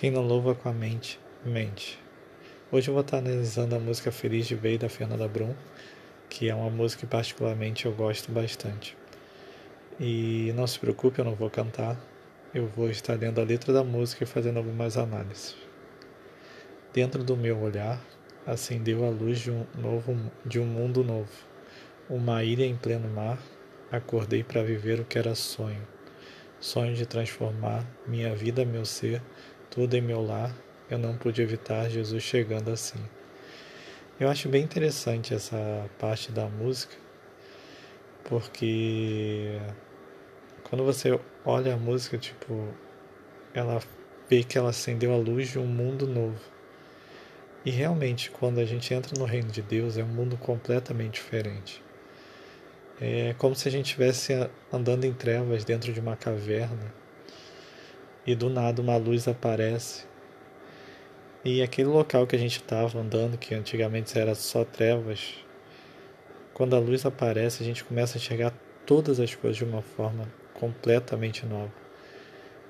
Quem não louva com a mente, mente. Hoje eu vou estar analisando a música Feliz de Bey da Fernanda Brum, que é uma música que particularmente eu gosto bastante. E não se preocupe, eu não vou cantar, eu vou estar lendo a letra da música e fazendo algumas análises. Dentro do meu olhar, acendeu a luz de um, novo, de um mundo novo. Uma ilha em pleno mar, acordei para viver o que era sonho. Sonho de transformar minha vida, meu ser, tudo em meu lar, eu não pude evitar Jesus chegando assim. Eu acho bem interessante essa parte da música, porque quando você olha a música, tipo, ela vê que ela acendeu a luz de um mundo novo. E realmente, quando a gente entra no reino de Deus, é um mundo completamente diferente. É como se a gente estivesse andando em trevas dentro de uma caverna e do nada uma luz aparece. E aquele local que a gente estava andando, que antigamente era só trevas, quando a luz aparece, a gente começa a enxergar todas as coisas de uma forma completamente nova.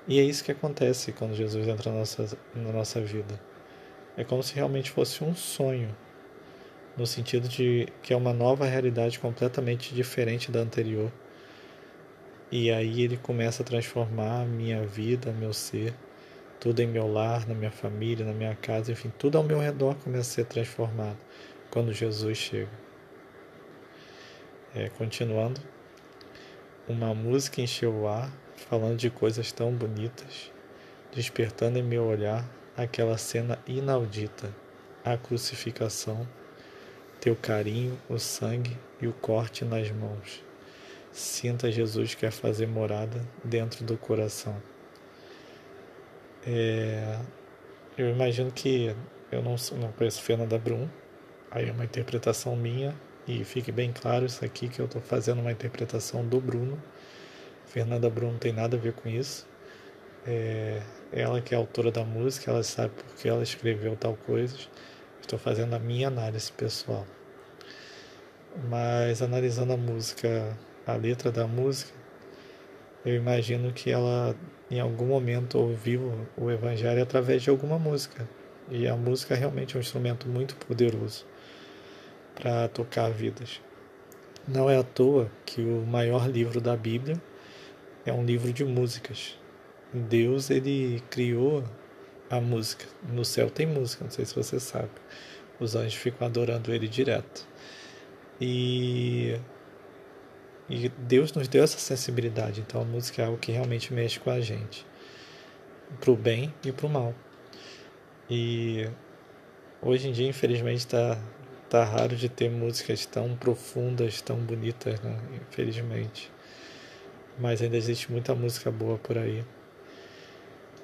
E é isso que acontece quando Jesus entra na nossa, na nossa vida. É como se realmente fosse um sonho, no sentido de que é uma nova realidade completamente diferente da anterior e aí ele começa a transformar minha vida, meu ser, tudo em meu lar, na minha família, na minha casa, enfim, tudo ao meu redor começa a ser transformado quando Jesus chega. É, continuando, uma música encheu o ar, falando de coisas tão bonitas, despertando em meu olhar aquela cena inaudita, a crucificação, teu carinho, o sangue e o corte nas mãos Sinta Jesus quer fazer morada dentro do coração. É, eu imagino que eu não, não conheço Fernanda Brum, aí é uma interpretação minha, e fique bem claro isso aqui que eu estou fazendo uma interpretação do Bruno. Fernanda Brum não tem nada a ver com isso. É, ela que é autora da música, ela sabe porque ela escreveu tal coisa. Estou fazendo a minha análise pessoal. Mas analisando a música a letra da música, eu imagino que ela em algum momento ouviu o Evangelho através de alguma música. E a música realmente é um instrumento muito poderoso para tocar vidas. Não é à toa que o maior livro da Bíblia é um livro de músicas. Deus ele criou a música. No céu tem música, não sei se você sabe. Os anjos ficam adorando ele direto. E e Deus nos deu essa sensibilidade, então a música é algo que realmente mexe com a gente, pro bem e pro mal. E hoje em dia, infelizmente, está tá raro de ter músicas tão profundas, tão bonitas, né? Infelizmente. Mas ainda existe muita música boa por aí.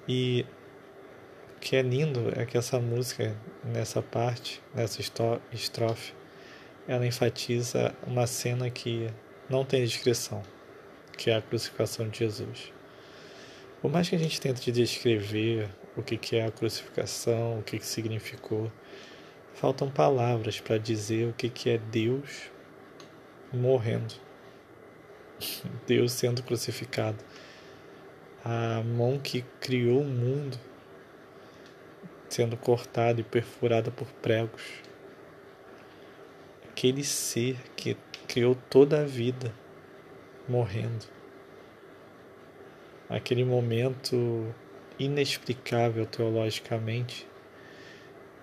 E o que é lindo é que essa música, nessa parte, nessa estrofe, ela enfatiza uma cena que não tem descrição, que é a crucificação de Jesus. Por mais que a gente tente descrever o que é a crucificação, o que significou, faltam palavras para dizer o que é Deus morrendo, Deus sendo crucificado, a mão que criou o mundo sendo cortada e perfurada por pregos, aquele ser que criou toda a vida morrendo. Aquele momento inexplicável teologicamente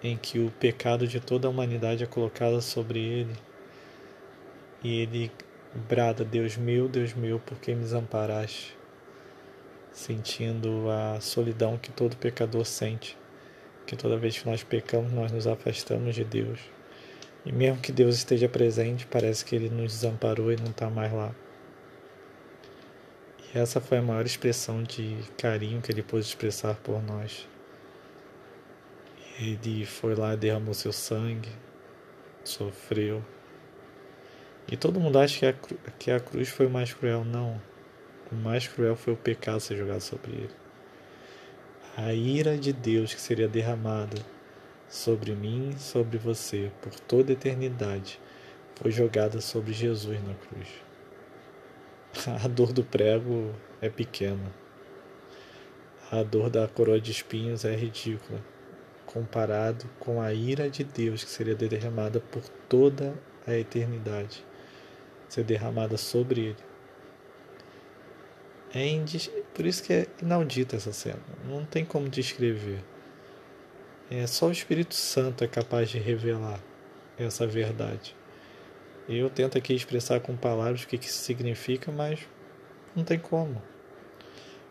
em que o pecado de toda a humanidade é colocado sobre ele e ele brada: Deus meu, Deus meu, por que me desamparaste? Sentindo a solidão que todo pecador sente, que toda vez que nós pecamos, nós nos afastamos de Deus. E mesmo que Deus esteja presente, parece que Ele nos desamparou e não está mais lá. E essa foi a maior expressão de carinho que Ele pôde expressar por nós. Ele foi lá, derramou seu sangue, sofreu. E todo mundo acha que a, que a cruz foi o mais cruel. Não. O mais cruel foi o pecado ser jogado sobre ele. A ira de Deus que seria derramada sobre mim, sobre você, por toda eternidade, foi jogada sobre Jesus na cruz. A dor do prego é pequena. a dor da coroa de espinhos é ridícula comparado com a ira de Deus que seria derramada por toda a eternidade, ser derramada sobre ele. É. Por isso que é inaudita essa cena, não tem como descrever. É só o Espírito Santo é capaz de revelar essa verdade. Eu tento aqui expressar com palavras o que isso significa, mas não tem como.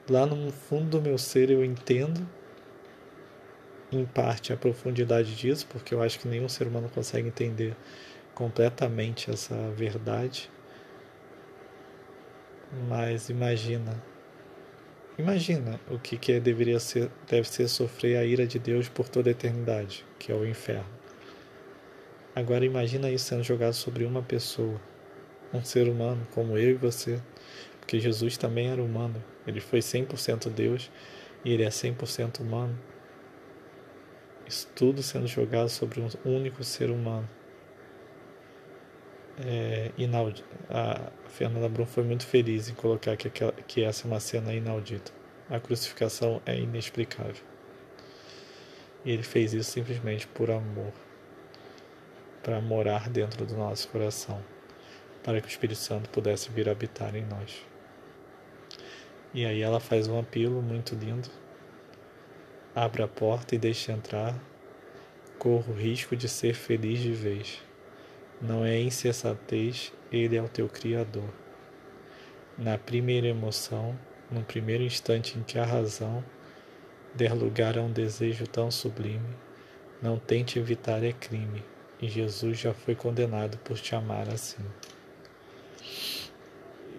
Lá no fundo do meu ser eu entendo em parte a profundidade disso, porque eu acho que nenhum ser humano consegue entender completamente essa verdade. Mas imagina, imagina o que, que deveria ser, deve ser sofrer a ira de Deus por toda a eternidade, que é o inferno. Agora imagina isso sendo jogado sobre uma pessoa, um ser humano como eu e você, porque Jesus também era humano, ele foi 100% Deus e ele é 100% humano. Isso tudo sendo jogado sobre um único ser humano. É, inaudito. A Fernanda Brum foi muito feliz em colocar que, aquela, que essa é uma cena inaudita. A crucificação é inexplicável. E ele fez isso simplesmente por amor para morar dentro do nosso coração, para que o Espírito Santo pudesse vir habitar em nós. E aí ela faz um apelo muito lindo Abra a porta e deixe entrar. Corro o risco de ser feliz de vez. Não é insensatez, ele é o teu Criador. Na primeira emoção, no primeiro instante em que a razão der lugar a um desejo tão sublime, não tente evitar é crime, e Jesus já foi condenado por te amar assim.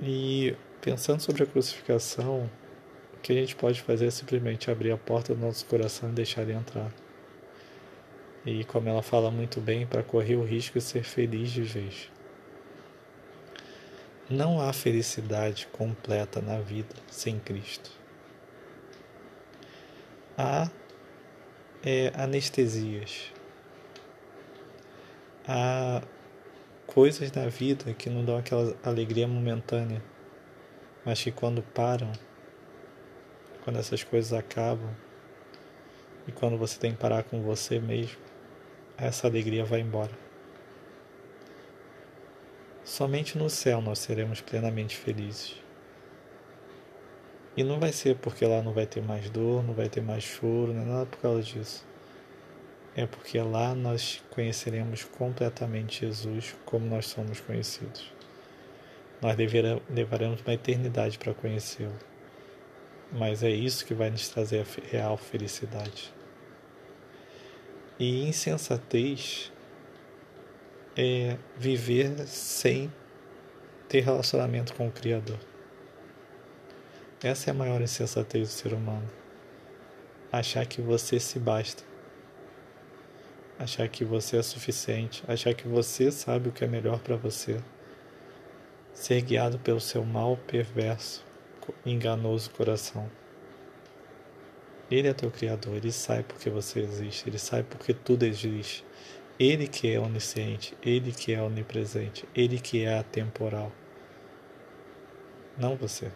E pensando sobre a crucificação, que a gente pode fazer é simplesmente abrir a porta do nosso coração e deixar ele entrar. E como ela fala muito bem, para correr o risco de ser feliz de vez. Não há felicidade completa na vida sem Cristo. Há é, anestesias. Há coisas na vida que não dão aquela alegria momentânea, mas que quando param quando essas coisas acabam e quando você tem que parar com você mesmo, essa alegria vai embora. Somente no céu nós seremos plenamente felizes. E não vai ser porque lá não vai ter mais dor, não vai ter mais choro, não é nada por causa disso. É porque lá nós conheceremos completamente Jesus como nós somos conhecidos. Nós levaremos uma eternidade para conhecê-lo mas é isso que vai nos trazer a real felicidade. E insensatez é viver sem ter relacionamento com o Criador. Essa é a maior insensatez do ser humano. Achar que você se basta. Achar que você é suficiente. Achar que você sabe o que é melhor para você. Ser guiado pelo seu mal perverso enganoso coração. Ele é teu Criador, ele sabe porque você existe, ele sabe porque tudo existe. Ele que é onisciente, ele que é onipresente, ele que é atemporal. Não você.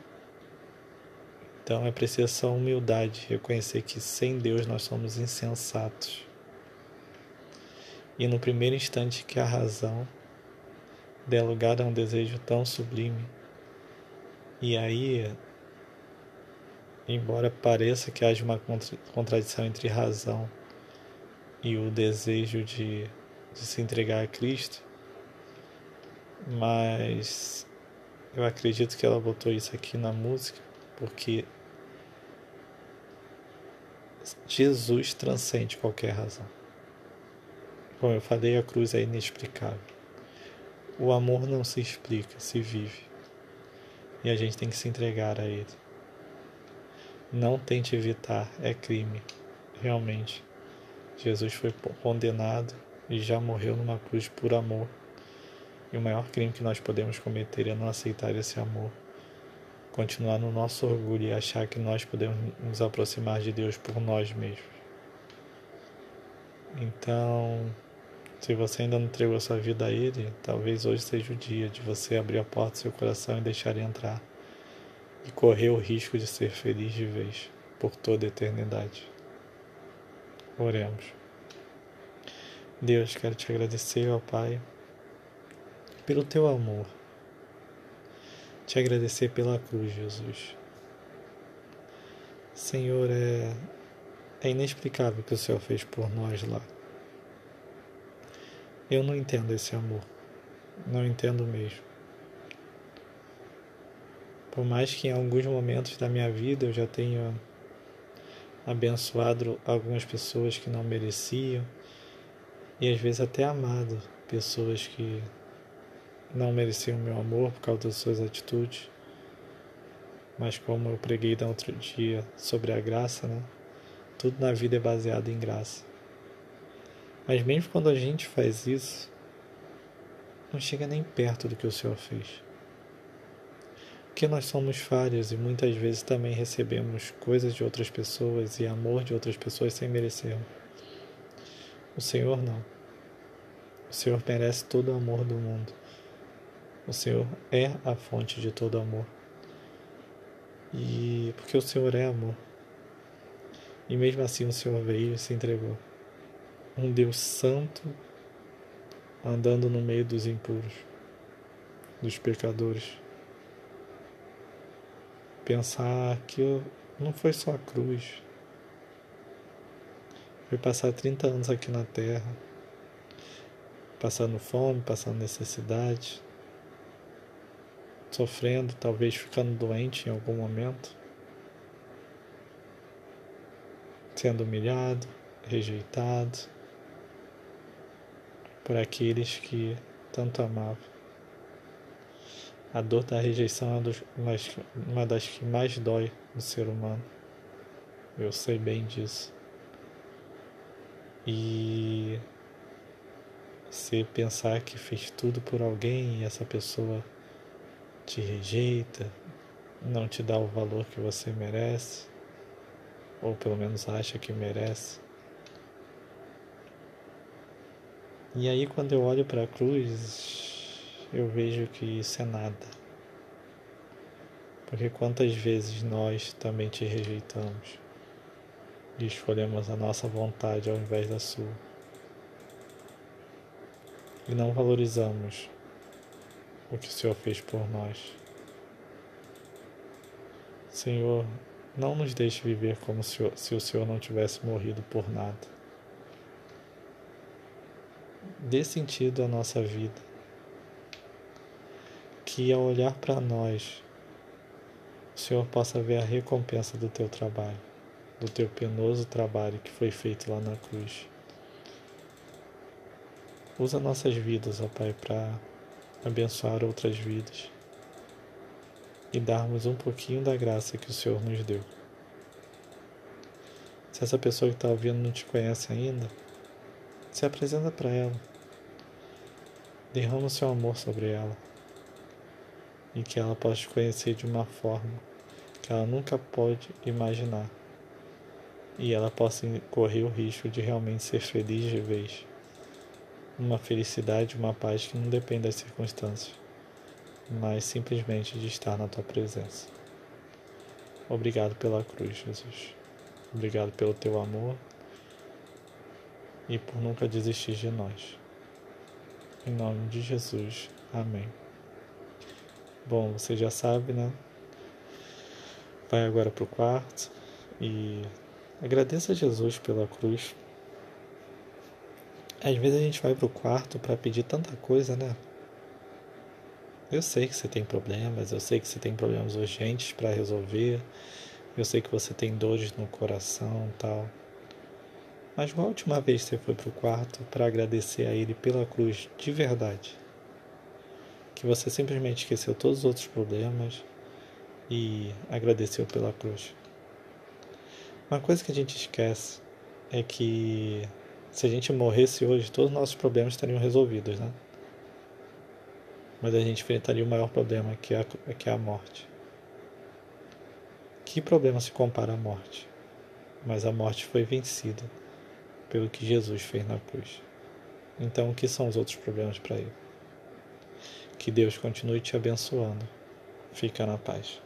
Então é preciso essa humildade, reconhecer que sem Deus nós somos insensatos. E no primeiro instante que a razão der lugar a um desejo tão sublime, e aí, embora pareça que haja uma contradição entre razão e o desejo de, de se entregar a Cristo, mas eu acredito que ela botou isso aqui na música porque Jesus transcende qualquer razão. Como eu falei, a cruz é inexplicável. O amor não se explica, se vive e a gente tem que se entregar a Ele. Não tente evitar, é crime, realmente. Jesus foi condenado e já morreu numa cruz por amor. E o maior crime que nós podemos cometer é não aceitar esse amor, continuar no nosso orgulho e achar que nós podemos nos aproximar de Deus por nós mesmos. Então, se você ainda não entregou a sua vida a Ele, talvez hoje seja o dia de você abrir a porta do seu coração e deixar Ele entrar e correr o risco de ser feliz de vez. por toda a eternidade. Oremos. Deus, quero te agradecer, ó Pai, pelo teu amor. Te agradecer pela cruz, Jesus. Senhor, é, é inexplicável o que o Senhor fez por nós lá. Eu não entendo esse amor. Não entendo mesmo. Por mais que em alguns momentos da minha vida eu já tenha abençoado algumas pessoas que não mereciam e às vezes até amado pessoas que não mereciam meu amor por causa das suas atitudes. Mas como eu preguei no outro dia sobre a graça, né? Tudo na vida é baseado em graça. Mas mesmo quando a gente faz isso, não chega nem perto do que o Senhor fez. Porque nós somos falhos e muitas vezes também recebemos coisas de outras pessoas e amor de outras pessoas sem merecer. O Senhor não. O Senhor merece todo o amor do mundo. O Senhor é a fonte de todo amor. E porque o Senhor é amor. E mesmo assim o Senhor veio e se entregou. Um Deus santo andando no meio dos impuros, dos pecadores. Pensar que não foi só a cruz. Foi passar 30 anos aqui na terra, passando fome, passando necessidade, sofrendo, talvez ficando doente em algum momento, sendo humilhado, rejeitado por aqueles que tanto amavam. A dor da rejeição é uma das que mais dói no ser humano. Eu sei bem disso. E você pensar que fez tudo por alguém e essa pessoa te rejeita, não te dá o valor que você merece, ou pelo menos acha que merece. E aí, quando eu olho para a cruz, eu vejo que isso é nada. Porque quantas vezes nós também te rejeitamos e escolhemos a nossa vontade ao invés da sua. E não valorizamos o que o Senhor fez por nós. Senhor, não nos deixe viver como se o Senhor não tivesse morrido por nada. Dê sentido à nossa vida. Que ao olhar para nós, o Senhor possa ver a recompensa do teu trabalho, do teu penoso trabalho que foi feito lá na cruz. Usa nossas vidas, ó Pai, para abençoar outras vidas e darmos um pouquinho da graça que o Senhor nos deu. Se essa pessoa que está ouvindo não te conhece ainda, se apresenta para ela. Derrama o seu amor sobre ela e que ela te conhecer de uma forma que ela nunca pode imaginar e ela possa correr o risco de realmente ser feliz de vez uma felicidade, uma paz que não depende das circunstâncias, mas simplesmente de estar na tua presença. Obrigado pela cruz, Jesus. Obrigado pelo teu amor e por nunca desistir de nós. Em nome de Jesus. Amém. Bom, você já sabe, né? Vai agora para o quarto e agradeça a Jesus pela cruz às vezes a gente vai pro quarto para pedir tanta coisa, né? Eu sei que você tem problemas, eu sei que você tem problemas urgentes para resolver, eu sei que você tem dores no coração tal. Mas qual a última vez você foi pro quarto para agradecer a Ele pela cruz de verdade? Que você simplesmente esqueceu todos os outros problemas e agradeceu pela cruz. Uma coisa que a gente esquece é que se a gente morresse hoje, todos os nossos problemas estariam resolvidos, né? Mas a gente enfrentaria o maior problema, que é a, que é a morte. Que problema se compara à morte? Mas a morte foi vencida pelo que Jesus fez na cruz. Então, o que são os outros problemas para ele? Que Deus continue te abençoando. Fica na paz.